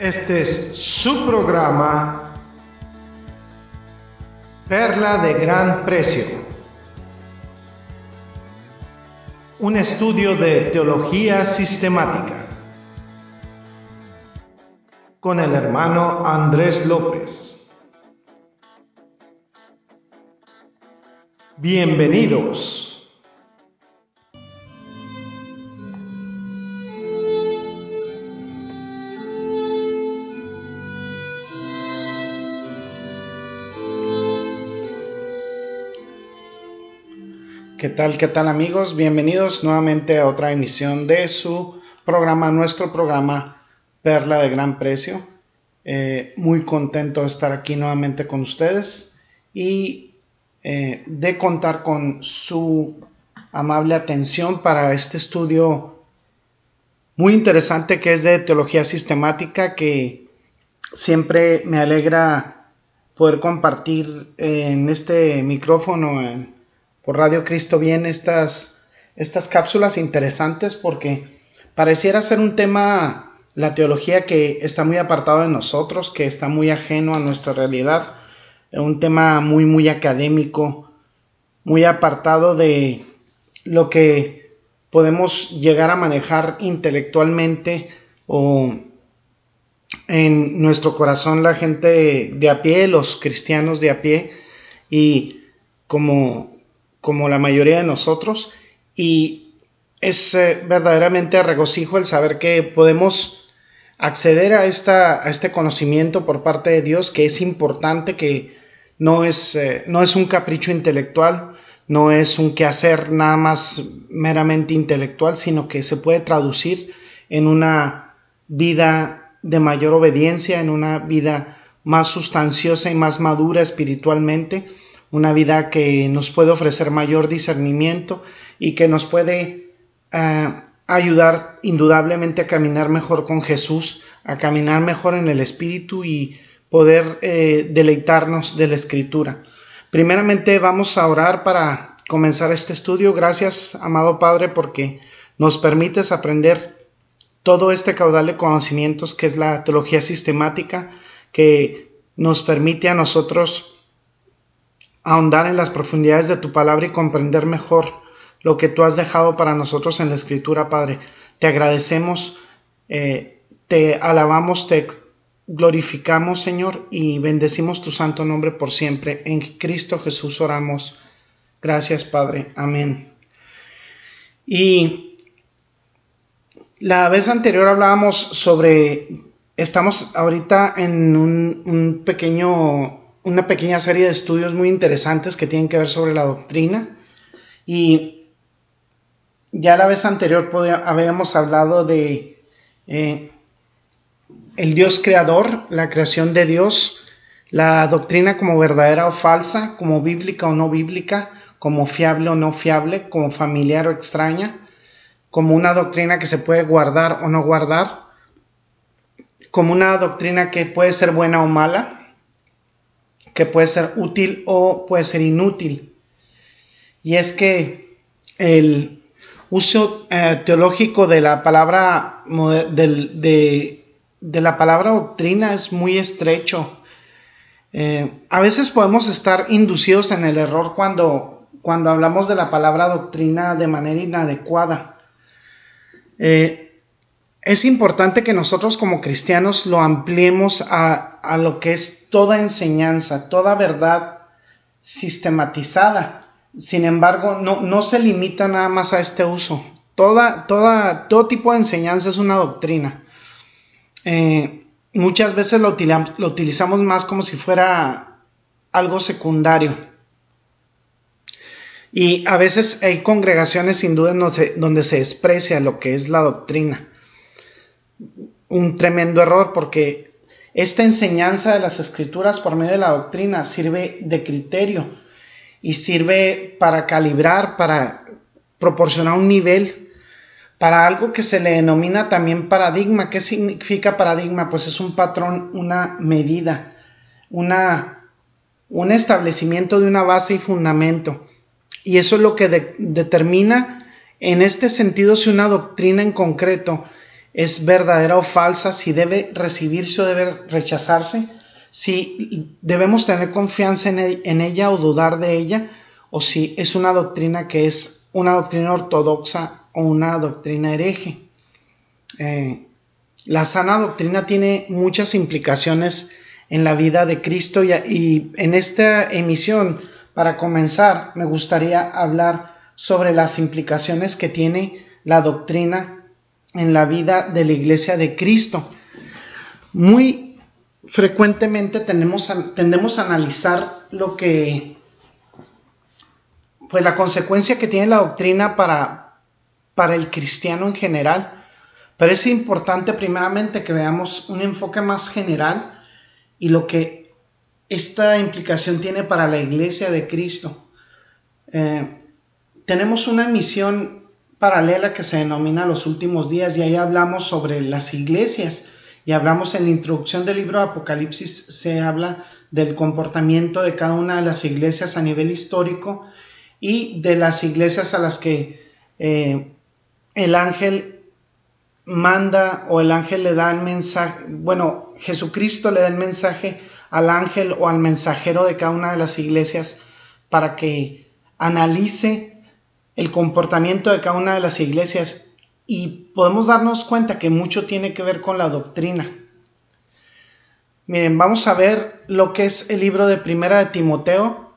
Este es su programa Perla de Gran Precio. Un estudio de teología sistemática con el hermano Andrés López. Bienvenidos. ¿Qué tal, qué tal amigos? Bienvenidos nuevamente a otra emisión de su programa, nuestro programa Perla de Gran Precio. Eh, muy contento de estar aquí nuevamente con ustedes y eh, de contar con su amable atención para este estudio muy interesante que es de teología sistemática que siempre me alegra poder compartir en este micrófono Radio Cristo bien estas, estas cápsulas interesantes porque pareciera ser un tema, la teología que está muy apartado de nosotros, que está muy ajeno a nuestra realidad, un tema muy, muy académico, muy apartado de lo que podemos llegar a manejar intelectualmente o en nuestro corazón la gente de a pie, los cristianos de a pie, y como como la mayoría de nosotros y es eh, verdaderamente regocijo el saber que podemos acceder a, esta, a este conocimiento por parte de Dios que es importante, que no es, eh, no es un capricho intelectual, no es un quehacer nada más meramente intelectual, sino que se puede traducir en una vida de mayor obediencia, en una vida más sustanciosa y más madura espiritualmente una vida que nos puede ofrecer mayor discernimiento y que nos puede eh, ayudar indudablemente a caminar mejor con Jesús, a caminar mejor en el Espíritu y poder eh, deleitarnos de la Escritura. Primeramente vamos a orar para comenzar este estudio. Gracias, amado Padre, porque nos permites aprender todo este caudal de conocimientos que es la teología sistemática, que nos permite a nosotros ahondar en las profundidades de tu palabra y comprender mejor lo que tú has dejado para nosotros en la escritura, Padre. Te agradecemos, eh, te alabamos, te glorificamos, Señor, y bendecimos tu santo nombre por siempre. En Cristo Jesús oramos. Gracias, Padre. Amén. Y la vez anterior hablábamos sobre, estamos ahorita en un, un pequeño una pequeña serie de estudios muy interesantes que tienen que ver sobre la doctrina. Y ya la vez anterior habíamos hablado de eh, el Dios creador, la creación de Dios, la doctrina como verdadera o falsa, como bíblica o no bíblica, como fiable o no fiable, como familiar o extraña, como una doctrina que se puede guardar o no guardar, como una doctrina que puede ser buena o mala, que puede ser útil o puede ser inútil. Y es que el uso eh, teológico de la palabra de, la palabra doctrina es muy estrecho. Eh, a veces podemos estar inducidos en el error cuando, cuando hablamos de la palabra doctrina de manera inadecuada. Eh, es importante que nosotros como cristianos lo ampliemos a, lo que es toda enseñanza, toda verdad sistematizada. Sin embargo, no, se limita nada más a este uso. Todo tipo de enseñanza es una doctrina. Eh, muchas veces lo, utilizamos más como si fuera algo secundario. Y a veces hay congregaciones sin duda donde se desprecia lo que es la doctrina un tremendo error porque esta enseñanza de las escrituras por medio de la doctrina sirve de criterio y sirve para calibrar, para proporcionar un nivel para algo que se le denomina también paradigma. ¿Qué significa paradigma? Pues es un patrón, una medida, una, un establecimiento de una base y fundamento. Y eso es lo que determina en este sentido si una doctrina en concreto es verdadera o falsa, si debe recibirse o debe rechazarse, si debemos tener confianza en, ella o dudar de ella, o si es una doctrina que es una doctrina ortodoxa o una doctrina hereje. Eh, la sana doctrina tiene muchas implicaciones en la vida de Cristo y, en esta emisión, para comenzar, me gustaría hablar sobre las implicaciones que tiene la doctrina en la vida de la iglesia de Cristo. Muy frecuentemente tenemos, tendemos a analizar lo que, pues la consecuencia que tiene la doctrina para, para el cristiano en general, pero es importante primeramente que veamos un enfoque más general y lo que esta implicación tiene para la iglesia de Cristo. Eh, tenemos una misión paralela que se denomina los últimos días y ahí hablamos sobre las iglesias y hablamos en la introducción del libro de Apocalipsis se habla del comportamiento de cada una de las iglesias a nivel histórico y de las iglesias a las que eh, el ángel manda o el ángel le da el mensaje, bueno, Jesucristo le da el mensaje al ángel o al mensajero de cada una de las iglesias para que analice el comportamiento de cada una de las iglesias y podemos darnos cuenta que mucho tiene que ver con la doctrina. Miren, vamos a ver lo que es el libro de Primera de Timoteo.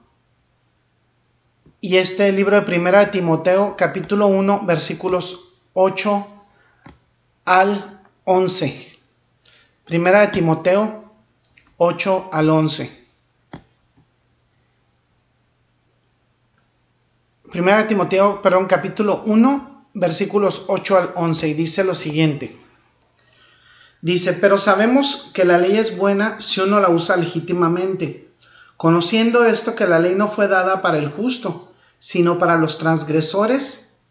Y este libro de Primera de Timoteo, capítulo 1, versículos 8 al 11. Primera de Timoteo 8 al 11. Primera de Timoteo, capítulo 1, versículos 8 al 11, y dice lo siguiente. Dice, pero sabemos que la ley es buena si uno la usa legítimamente, conociendo esto que la ley no fue dada para el justo, sino para los transgresores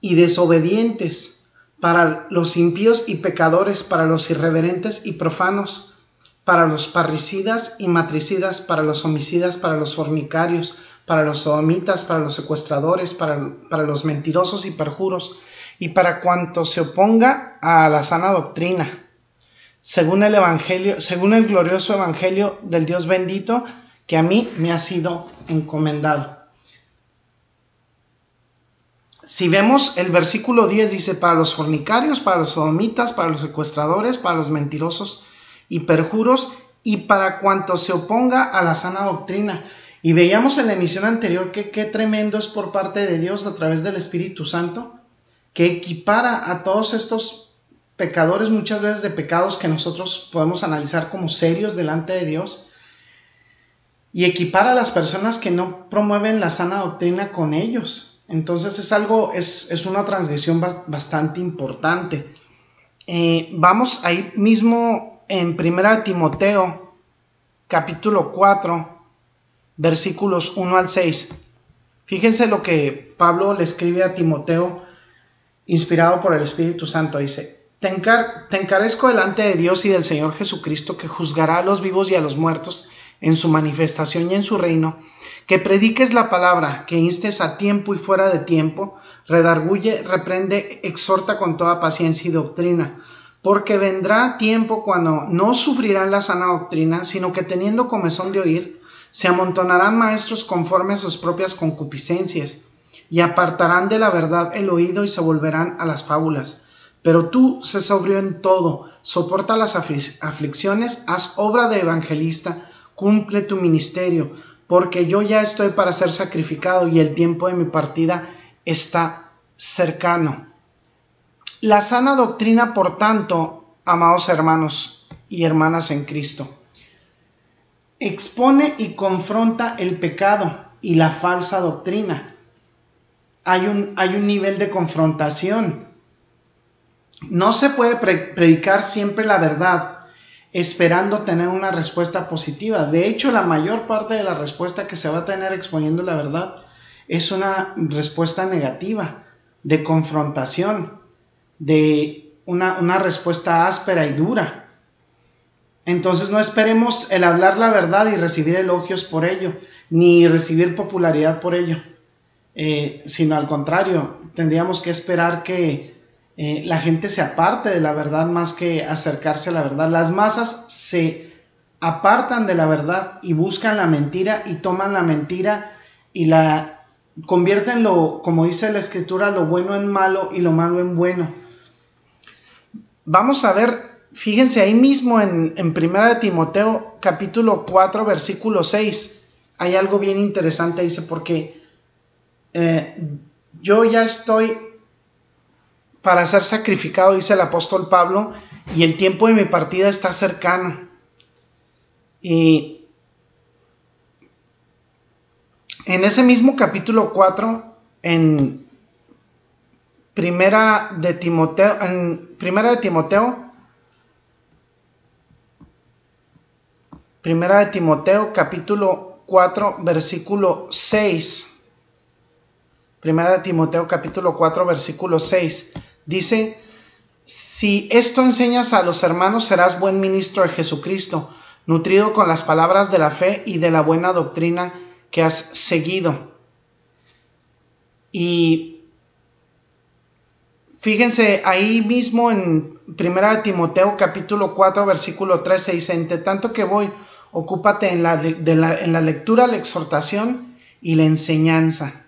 y desobedientes para los impíos y pecadores, para los irreverentes y profanos, para los parricidas y matricidas, para los homicidas, para los fornicarios, para los sodomitas, para los secuestradores, para, para los mentirosos y perjuros, y para cuanto se oponga a la sana doctrina, según el Evangelio, según el glorioso Evangelio del Dios bendito, que a mí me ha sido encomendado. Si vemos el versículo 10 dice, para los fornicarios, para los sodomitas, para los secuestradores, para los mentirosos y perjuros, y para cuanto se oponga a la sana doctrina. Y veíamos en la emisión anterior que qué tremendo es por parte de Dios a través del Espíritu Santo, que equipara a todos estos pecadores, muchas veces de pecados que nosotros podemos analizar como serios delante de Dios, y equipara a las personas que no promueven la sana doctrina con ellos. Entonces es algo, es, una transgresión bastante importante. Eh, vamos ahí mismo en 1 Timoteo, capítulo 4, versículos 1 al 6. Fíjense lo que Pablo le escribe a Timoteo, inspirado por el Espíritu Santo. Dice, te, encarezco delante de Dios y del Señor Jesucristo, que juzgará a los vivos y a los muertos en su manifestación y en su reino que prediques la palabra, que instes a tiempo y fuera de tiempo, redarguye, reprende, exhorta con toda paciencia y doctrina, porque vendrá tiempo cuando no sufrirán la sana doctrina, sino que teniendo comezón de oír, se amontonarán maestros conforme a sus propias concupiscencias, y apartarán de la verdad el oído y se volverán a las fábulas. Pero tú, sé sobrio en todo, soporta las aflicciones, haz obra de evangelista, cumple tu ministerio, porque yo ya estoy para ser sacrificado y el tiempo de mi partida está cercano. La sana doctrina, por tanto, amados hermanos y hermanas en Cristo, expone y confronta el pecado y la falsa doctrina. Hay un, hay un nivel de confrontación. No se puede predicar siempre la verdad esperando tener una respuesta positiva. De hecho, la mayor parte de la respuesta que se va a tener exponiendo la verdad es una respuesta negativa, de confrontación, de una, una respuesta áspera y dura. Entonces no esperemos el hablar la verdad y recibir elogios por ello, ni recibir popularidad por ello, eh, sino al contrario, tendríamos que esperar que eh, la gente se aparte de la verdad más que acercarse a la verdad. Las masas se apartan de la verdad y buscan la mentira y toman la mentira y la convierten lo, como dice la escritura, lo bueno en malo y lo malo en bueno. Vamos a ver, fíjense ahí mismo en, en Primera de Timoteo capítulo 4 versículo 6, hay algo bien interesante, dice, porque eh, yo ya estoy para ser sacrificado, dice el apóstol Pablo, y el tiempo de mi partida está cercano. Y en ese mismo capítulo 4, en Primera de Timoteo, en Primera de Timoteo, Primera de Timoteo, capítulo 4, versículo 6. Primera de Timoteo, capítulo 4, versículo 6. Dice, si esto enseñas a los hermanos, serás buen ministro de Jesucristo, nutrido con las palabras de la fe y de la buena doctrina que has seguido. Y fíjense ahí mismo en Primera de Timoteo capítulo 4 versículo 13 dice, entre tanto que voy, ocúpate en la, en la lectura, la exhortación y la enseñanza.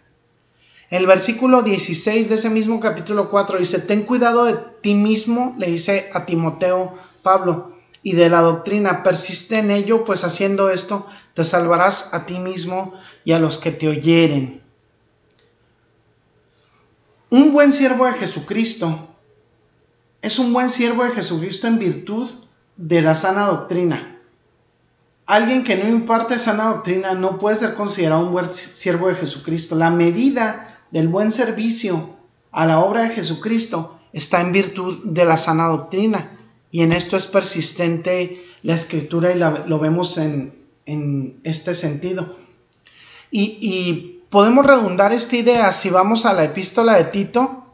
El versículo 16 de ese mismo capítulo 4 dice, ten cuidado de ti mismo, le dice a Timoteo Pablo, y de la doctrina, persiste en ello, pues haciendo esto te salvarás a ti mismo y a los que te oyeren. Un buen siervo de Jesucristo es un buen siervo de Jesucristo en virtud de la sana doctrina. Alguien que no imparte sana doctrina no puede ser considerado un buen siervo de Jesucristo. La medida del buen servicio a la obra de Jesucristo está en virtud de la sana doctrina. Y en esto es persistente la escritura y lo vemos en, este sentido. Y, podemos redundar esta idea si vamos a la epístola de Tito.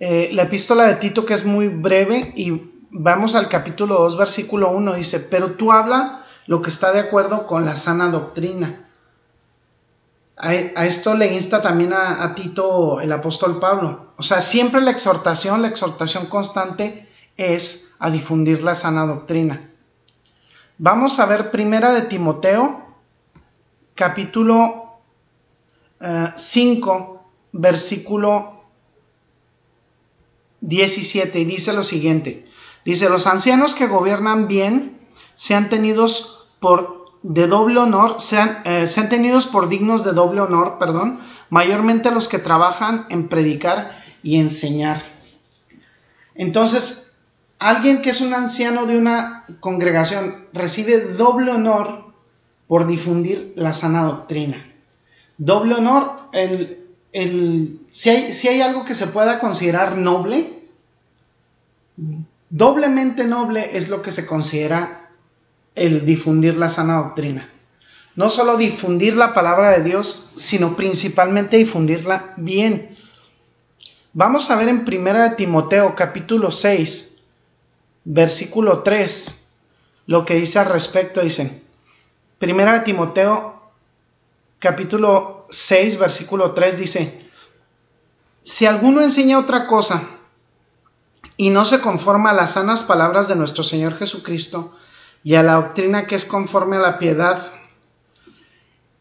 Eh, la epístola de Tito que es muy breve y vamos al capítulo 2 versículo 1 dice, pero tú habla lo que está de acuerdo con la sana doctrina a, esto le insta también a, Tito el apóstol Pablo. O sea, siempre la exhortación, la exhortación constante es a difundir la sana doctrina. Vamos a ver primera de Timoteo, capítulo 5, eh, versículo 17, y dice lo siguiente. Dice, los ancianos que gobiernan bien sean tenidos por de doble honor, sean, eh, tenidos por dignos de doble honor, perdón, mayormente los que trabajan en predicar y enseñar. Entonces, alguien que es un anciano de una congregación recibe doble honor por difundir la sana doctrina. Doble honor, el, el, si, hay, si hay algo que se pueda considerar noble, doblemente noble es lo que se considera el difundir la sana doctrina. No solo difundir la palabra de Dios, sino principalmente difundirla bien. Vamos a ver en Primera de Timoteo capítulo 6, versículo 3, lo que dice al respecto. Dice, Primera de Timoteo capítulo 6, versículo 3 dice, si alguno enseña otra cosa y no se conforma a las sanas palabras de nuestro Señor Jesucristo, y a la doctrina que es conforme a la piedad.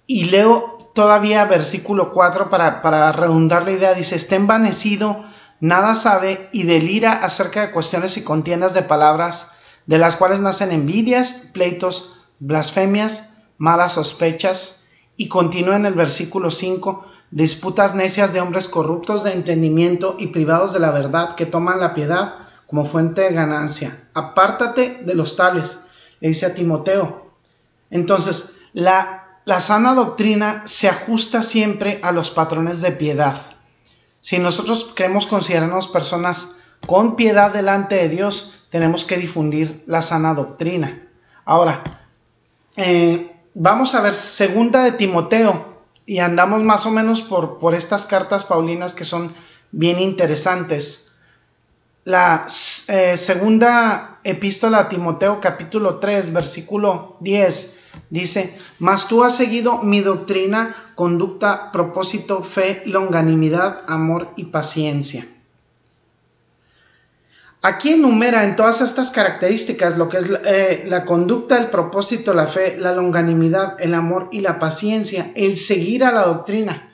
Y leo todavía versículo 4 para, redundar la idea. Dice, está envanecido, nada sabe y delira acerca de cuestiones y contiendas de palabras, de las cuales nacen envidias, pleitos, blasfemias, malas sospechas. Y continúa en el versículo 5, disputas necias de hombres corruptos de entendimiento y privados de la verdad, que toman la piedad como fuente de ganancia. Apártate de los tales le dice a Timoteo. Entonces, la, la sana doctrina se ajusta siempre a los patrones de piedad. Si nosotros queremos considerarnos personas con piedad delante de Dios, tenemos que difundir la sana doctrina. Ahora, eh, vamos a ver segunda de Timoteo y andamos más o menos por, por estas cartas paulinas que son bien interesantes. La eh, segunda epístola a Timoteo capítulo 3 versículo 10 Dice, mas tú has seguido mi doctrina, conducta, propósito, fe, longanimidad, amor y paciencia. Aquí enumera en todas estas características lo que es eh, la conducta, el propósito, la fe, la longanimidad, el amor y la paciencia, el seguir a la doctrina.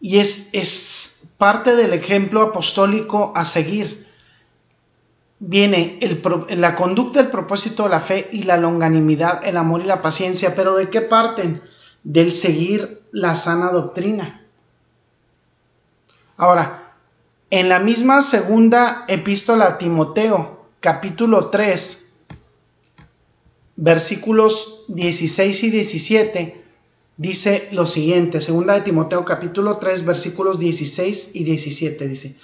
Y es, es parte del ejemplo apostólico a seguir viene la conducta, el propósito, la fe y la longanimidad, el amor y la paciencia. Pero ¿de qué parten? Del seguir la sana doctrina. Ahora, en la misma segunda epístola a Timoteo, capítulo 3, versículos 16 y 17, dice lo siguiente, segunda de Timoteo capítulo 3, versículos 16 y 17, dice,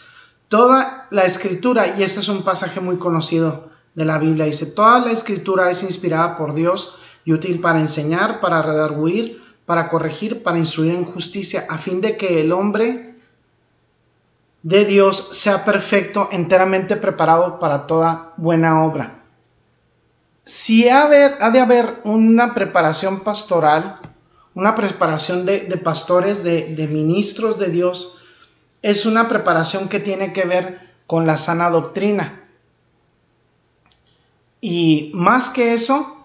Toda la escritura, y este es un pasaje muy conocido de la Biblia, dice, toda la escritura es inspirada por Dios y útil para enseñar, para redarguir, para corregir, para instruir en justicia, a fin de que el hombre de Dios sea perfecto, enteramente preparado para toda buena obra. Si ha, de haber una preparación pastoral, una preparación de, pastores, de ministros de Dios, es una preparación que tiene que ver con la sana doctrina. Y más que eso,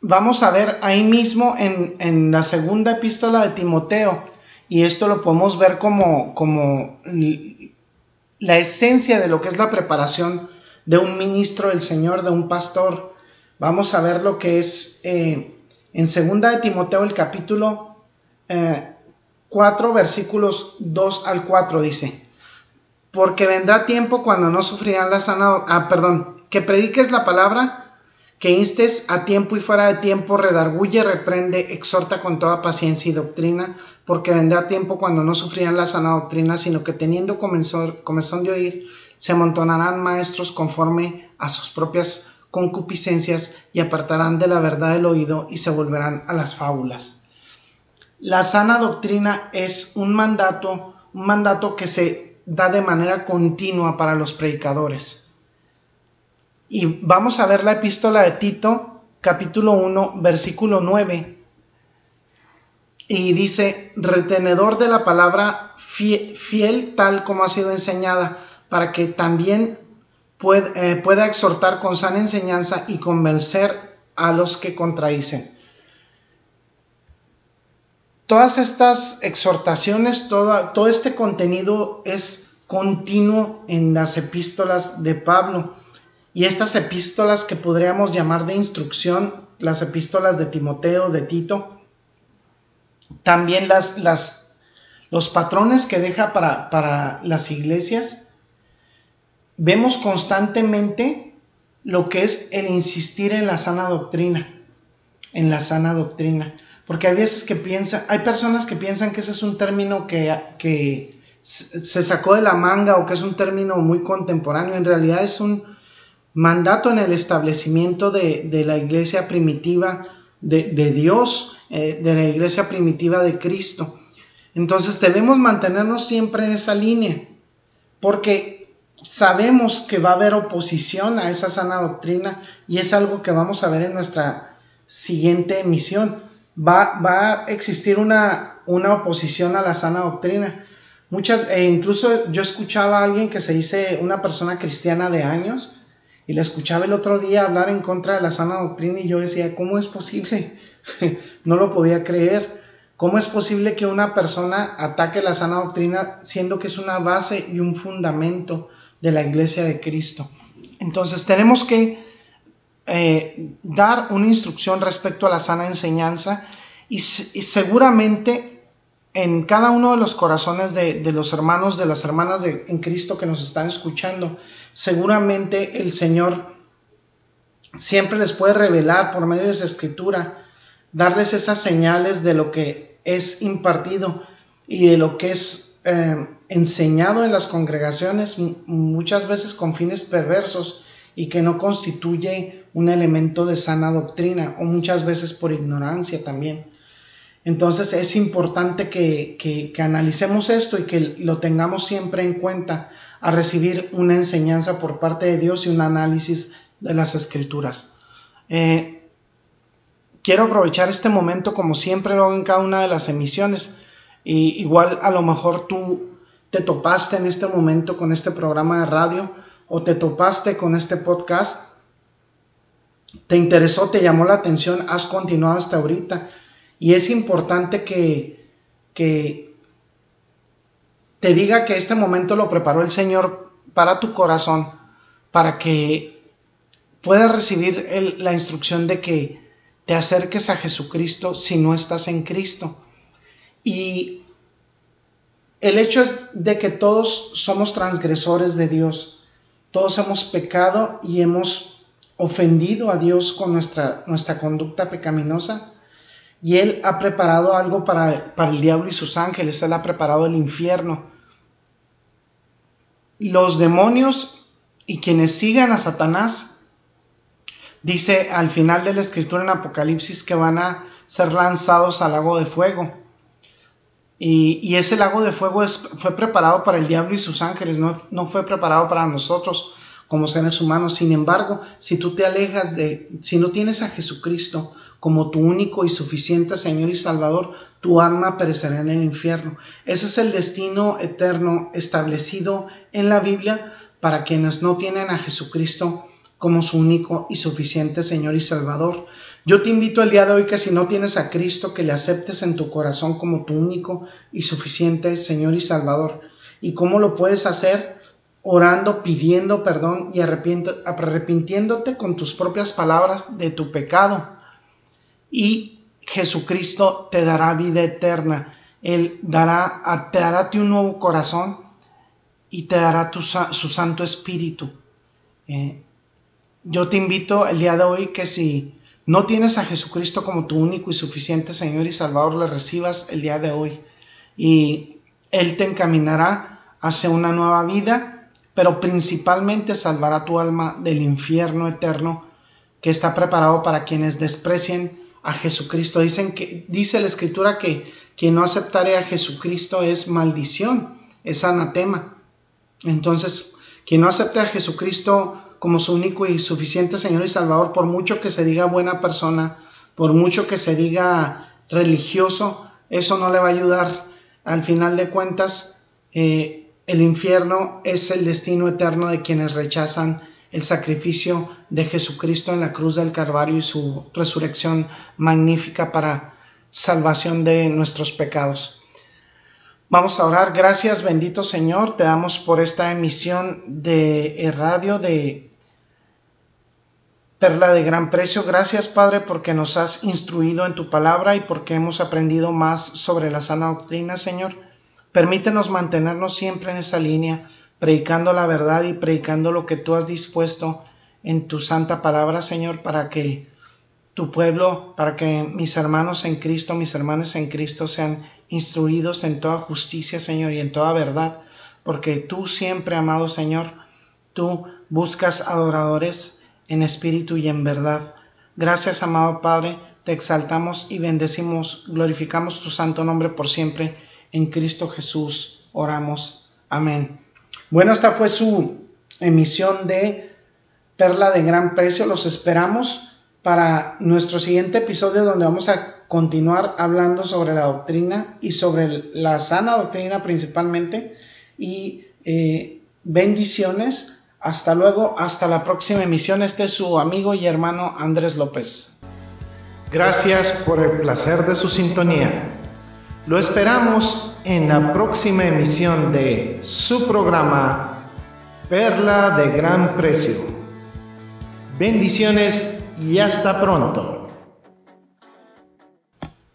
vamos a ver ahí mismo en, la segunda epístola de Timoteo, y esto lo podemos ver como, como la esencia de lo que es la preparación de un ministro del Señor, de un pastor. Vamos a ver lo que es eh, en segunda de Timoteo el capítulo eh, 4 versículos 2 al 4 dice, porque vendrá tiempo cuando no sufrirán la sana, ah, perdón, que prediques la palabra, que instes a tiempo y fuera de tiempo, redarguye, reprende, exhorta con toda paciencia y doctrina, porque vendrá tiempo cuando no sufrirán la sana doctrina, sino que teniendo comezón de oír, se amontonarán maestros conforme a sus propias concupiscencias y apartarán de la verdad el oído y se volverán a las fábulas. La sana doctrina es un mandato, un mandato que se da de manera continua para los predicadores. Y vamos a ver la epístola de Tito, capítulo 1, versículo 9. Y dice, retenedor de la palabra fiel, tal como ha sido enseñada, para que también eh, pueda exhortar con sana enseñanza y convencer a los que contradicen todas estas exhortaciones, todo, este contenido es continuo en las epístolas de Pablo. Y estas epístolas que podríamos llamar de instrucción, las epístolas de Timoteo, de Tito, también las, las, los patrones que deja para, para las iglesias, vemos constantemente lo que es el insistir en la sana doctrina, en la sana doctrina. Porque hay veces que piensan, hay personas que piensan que ese es un término que, que se sacó de la manga o que es un término muy contemporáneo. En realidad es un mandato en el establecimiento de, la iglesia primitiva de, Dios, eh, de la iglesia primitiva de Cristo. Entonces debemos mantenernos siempre en esa línea, porque sabemos que va a haber oposición a esa sana doctrina y es algo que vamos a ver en nuestra siguiente emisión va, a existir una, una, oposición a la sana doctrina. Muchas, e incluso yo escuchaba a alguien que se dice una persona cristiana de años y le escuchaba el otro día hablar en contra de la sana doctrina y yo decía, ¿cómo es posible? no lo podía creer. ¿Cómo es posible que una persona ataque la sana doctrina siendo que es una base y un fundamento de la iglesia de Cristo? Entonces tenemos que eh, dar una instrucción respecto a la sana enseñanza y, seguramente en cada uno de los corazones de, los hermanos, de las hermanas de, en Cristo que nos están escuchando, seguramente el Señor siempre les puede revelar por medio de esa escritura, darles esas señales de lo que es impartido y de lo que es eh, enseñado en las congregaciones, muchas veces con fines perversos y que no constituye un elemento de sana doctrina o muchas veces por ignorancia también. Entonces es importante que, que, analicemos esto y que lo tengamos siempre en cuenta a recibir una enseñanza por parte de Dios y un análisis de las escrituras. Eh, quiero aprovechar este momento como siempre lo hago en cada una de las emisiones. Y igual a lo mejor tú te topaste en este momento con este programa de radio o te topaste con este podcast. Te interesó, te llamó la atención, has continuado hasta ahorita. Y es importante que, que te diga que este momento lo preparó el Señor para tu corazón, para que puedas recibir la instrucción de que te acerques a Jesucristo si no estás en Cristo. Y el hecho es de que todos somos transgresores de Dios, todos hemos pecado y hemos ofendido a Dios con nuestra, nuestra conducta pecaminosa. Y Él ha preparado algo para, para el diablo y sus ángeles, Él ha preparado el infierno. Los demonios y quienes sigan a Satanás, dice al final de la escritura en Apocalipsis que van a ser lanzados al lago de fuego. Y, ese lago de fuego fue preparado para el diablo y sus ángeles, no, no fue preparado para nosotros como seres humanos. Sin embargo, si tú te alejas de, si no tienes a Jesucristo como tu único y suficiente Señor y Salvador, tu alma perecerá en el infierno. Ese es el destino eterno establecido en la Biblia para quienes no tienen a Jesucristo como su único y suficiente Señor y Salvador. Yo te invito el día de hoy que si no tienes a Cristo, que le aceptes en tu corazón como tu único y suficiente Señor y Salvador. ¿Y cómo lo puedes hacer? Orando, pidiendo perdón y arrepintiéndote con tus propias palabras de tu pecado. Y Jesucristo te dará vida eterna. Él dará, te dará un nuevo corazón y te dará su Santo Espíritu. Eh, yo te invito el día de hoy que si no tienes a Jesucristo como tu único y suficiente Señor y Salvador, le recibas el día de hoy y Él te encaminará hacia una nueva vida, pero principalmente salvará tu alma del infierno eterno que está preparado para quienes desprecien a Jesucristo. Dicen que, dice la Escritura que quien no aceptare a Jesucristo es maldición, es anatema. Entonces, quien no acepte a Jesucristo como su único y suficiente Señor y Salvador, por mucho que se diga buena persona, por mucho que se diga religioso, eso no le va a ayudar. Al final de cuentas, eh, el infierno es el destino eterno de quienes rechazan el sacrificio de Jesucristo en la cruz del Calvario y su resurrección magnífica para salvación de nuestros pecados. Vamos a orar. Gracias, bendito Señor. Te damos por esta emisión de radio de perla de gran precio. Gracias, Padre, porque nos has instruido en tu palabra y porque hemos aprendido más sobre la sana doctrina, Señor. Permítenos mantenernos siempre en esa línea, predicando la verdad y predicando lo que tú has dispuesto en tu santa palabra, Señor, para que tu pueblo, para que mis hermanos en Cristo, mis hermanas en Cristo sean instruidos en toda justicia, Señor, y en toda verdad, porque tú siempre, amado Señor, tú buscas adoradores en espíritu y en verdad. Gracias, amado Padre, te exaltamos y bendecimos, glorificamos tu santo nombre por siempre. En Cristo Jesús oramos. Amén. Bueno, esta fue su emisión de Perla de Gran Precio. Los esperamos para nuestro siguiente episodio donde vamos a continuar hablando sobre la doctrina y sobre la sana doctrina principalmente y eh, bendiciones hasta luego, hasta la próxima emisión. Este es su amigo y hermano Andrés López. Gracias por el placer de su sintonía. Lo esperamos en la próxima emisión de su programa Perla de Gran Precio. Bendiciones y hasta pronto.